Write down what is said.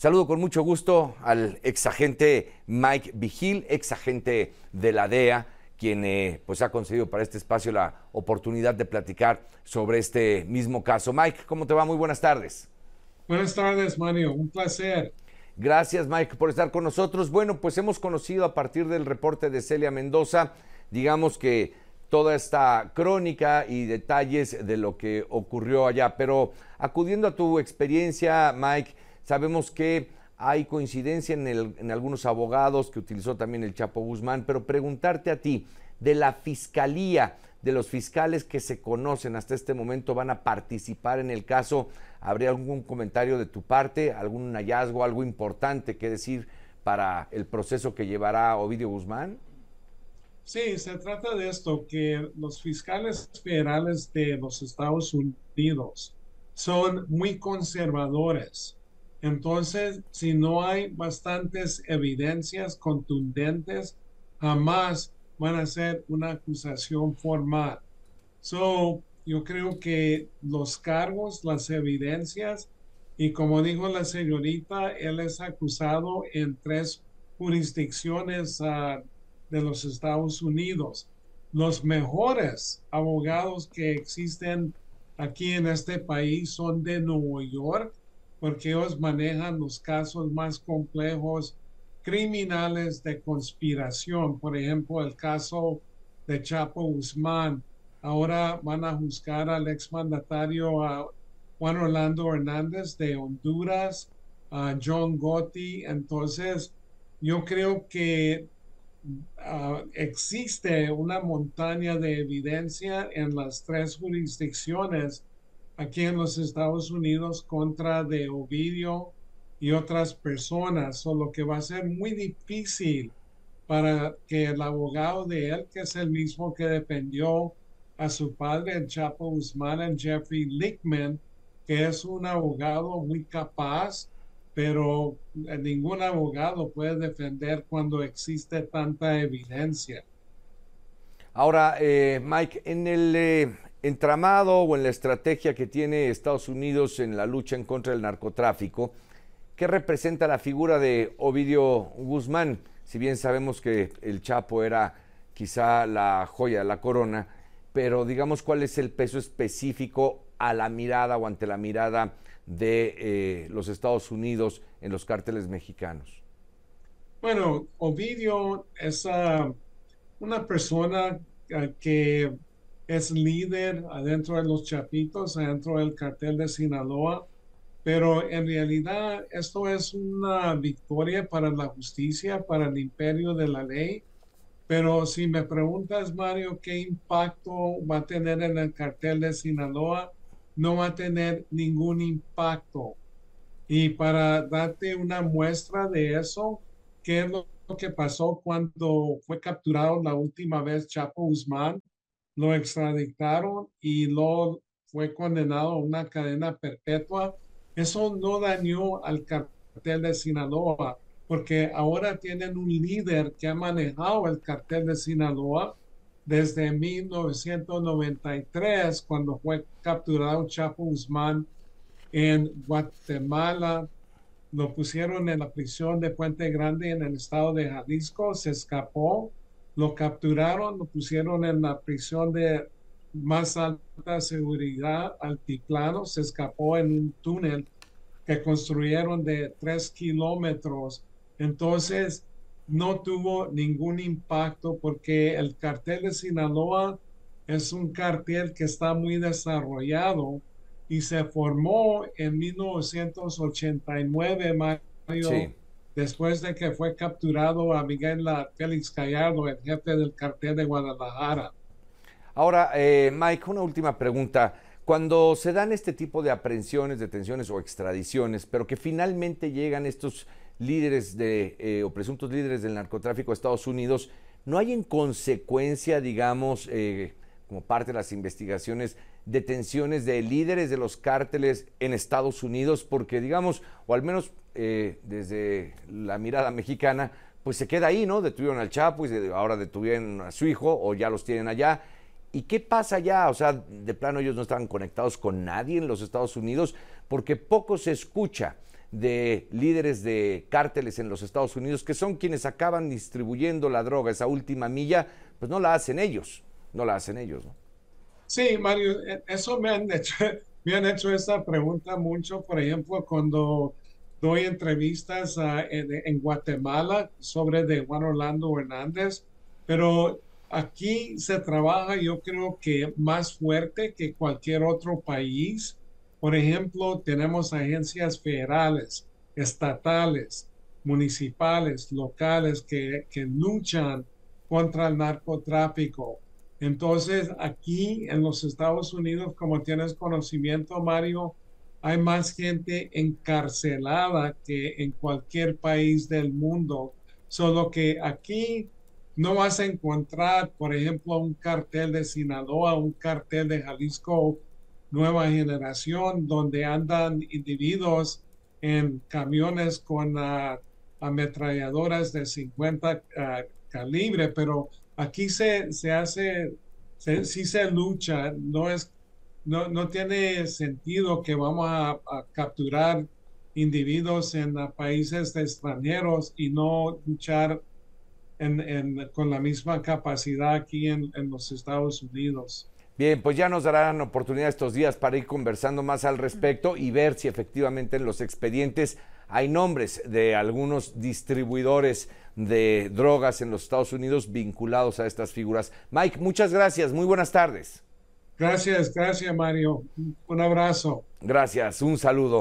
Saludo con mucho gusto al exagente Mike Vigil, exagente de la DEA, quien eh, pues ha concedido para este espacio la oportunidad de platicar sobre este mismo caso. Mike, ¿cómo te va? Muy buenas tardes. Buenas tardes, Mario. Un placer. Gracias, Mike, por estar con nosotros. Bueno, pues hemos conocido a partir del reporte de Celia Mendoza, digamos que toda esta crónica y detalles de lo que ocurrió allá. Pero acudiendo a tu experiencia, Mike, sabemos que hay coincidencia en, algunos abogados que utilizó también el Chapo Guzmán, pero preguntarte a ti, de la fiscalía, de los fiscales que se conocen hasta este momento, van a participar en el caso, ¿habría algún comentario de tu parte, algún hallazgo, algo importante que decir para el proceso que llevará Ovidio Guzmán? Sí, se trata de esto, que los fiscales federales de los Estados Unidos son muy conservadores. Entonces, si no hay bastantes evidencias contundentes, jamás van a ser una acusación formal. So, yo creo que los cargos, las evidencias, y como dijo la señorita, él es acusado en tres jurisdicciones uh, de los Estados Unidos. Los mejores abogados que existen aquí en este país son de Nueva York, porque ellos manejan los casos más complejos criminales de conspiración. Por ejemplo, el caso de Chapo Guzmán. Ahora van a juzgar al exmandatario a Juan Orlando Hernández de Honduras, a John Gotti. Entonces, yo creo que Ah, existe una montaña de evidencia en las tres jurisdicciones aquí en los Estados Unidos contra de Ovidio y otras personas, o lo que va a ser muy difícil para que el abogado de él, que es el mismo que defendió a su padre, el Chapo Guzmán, el Jeffrey Lickman, que es un abogado muy capaz, pero eh, ningún abogado puede defender cuando existe tanta evidencia. Ahora, eh, Mike, en el eh, entramado o en la estrategia que tiene Estados Unidos en la lucha en contra del narcotráfico, ¿qué representa la figura de Ovidio Guzmán? Si bien sabemos que el Chapo era quizá la joya la corona, pero digamos cuál es el peso específico a la mirada o ante la mirada de eh, los Estados Unidos en los cárteles mexicanos? Bueno, Ovidio es ah, una persona ah, que es líder adentro de los Chapitos, adentro del cartel de Sinaloa, pero en realidad esto es una victoria para la justicia, para el imperio de la ley. Pero si me preguntas, Mario, ¿qué impacto va a tener en el cartel de Sinaloa? no va a tener ningún impacto. Y para darte una muestra de eso, ¿qué es lo que pasó cuando fue capturado la última vez Chapo Guzmán? Lo extraditaron y lo fue condenado a una cadena perpetua. Eso no dañó al cartel de Sinaloa, porque ahora tienen un líder que ha manejado el cartel de Sinaloa desde 1993, cuando fue capturado Chapo Guzmán en Guatemala. Lo pusieron en la prisión de Puente Grande en el estado de Jalisco, se escapó, lo capturaron, lo pusieron en la prisión de más alta seguridad, altiplano, se escapó en un túnel que construyeron de tres kilómetros. Entonces, no tuvo ningún impacto porque el cartel de Sinaloa es un cartel que está muy desarrollado y se formó en 1989, Mario, después de que fue capturado a Miguel Félix Gallardo, el jefe del cartel de Guadalajara. Ahora, eh, Mike, una última pregunta. Cuando se dan este tipo de aprehensiones, detenciones o extradiciones, pero que finalmente llegan estos líderes de, eh, o presuntos líderes del narcotráfico a Estados Unidos, ¿no hay en consecuencia, digamos, eh, como parte de las investigaciones, detenciones de líderes de los cárteles en Estados Unidos? Porque, digamos, o al menos eh, desde la mirada mexicana, pues se queda ahí, ¿no? Detuvieron al Chapo y ahora detuvieron a su hijo o ya los tienen allá. ¿Y qué pasa allá? O sea, de plano ellos no estaban conectados con nadie en los Estados Unidos porque poco se escucha de líderes de cárteles en los Estados Unidos, que son quienes acaban distribuyendo la droga, esa última milla, pues no la hacen ellos, no la hacen ellos. ¿no? Sí, Mario, e, eso me han hecho, me han hecho esa pregunta mucho, por ejemplo, cuando doy entrevistas en, Guatemala sobre de Juan Orlando Hernández, pero aquí se trabaja yo creo que más fuerte que cualquier otro país. Por ejemplo, tenemos agencias federales, estatales, municipales, locales que, que luchan contra el narcotráfico. Entonces, aquí en los Estados Unidos, como tienes conocimiento, Mario, hay más gente encarcelada que en cualquier país del mundo. Solo que aquí no vas a encontrar, por ejemplo, un cartel de Sinaloa, un cartel de Jalisco Nueva Generación, donde andan individuos en camiones con uh, ametralladoras de 50 ah, calibre, pero aquí se, se hace, sí se lucha, no es no, tiene sentido que vamos a, capturar individuos en países extranjeros y no luchar con la misma capacidad aquí en, en, los Estados Unidos. Bien, pues ya nos darán oportunidad estos días para ir conversando más al respecto y ver si efectivamente en los expedientes hay nombres de algunos distribuidores de drogas en los Estados Unidos vinculados a estas figuras. Mike, muchas gracias, muy buenas tardes. Gracias, gracias Mario. Un abrazo. Gracias, un saludo.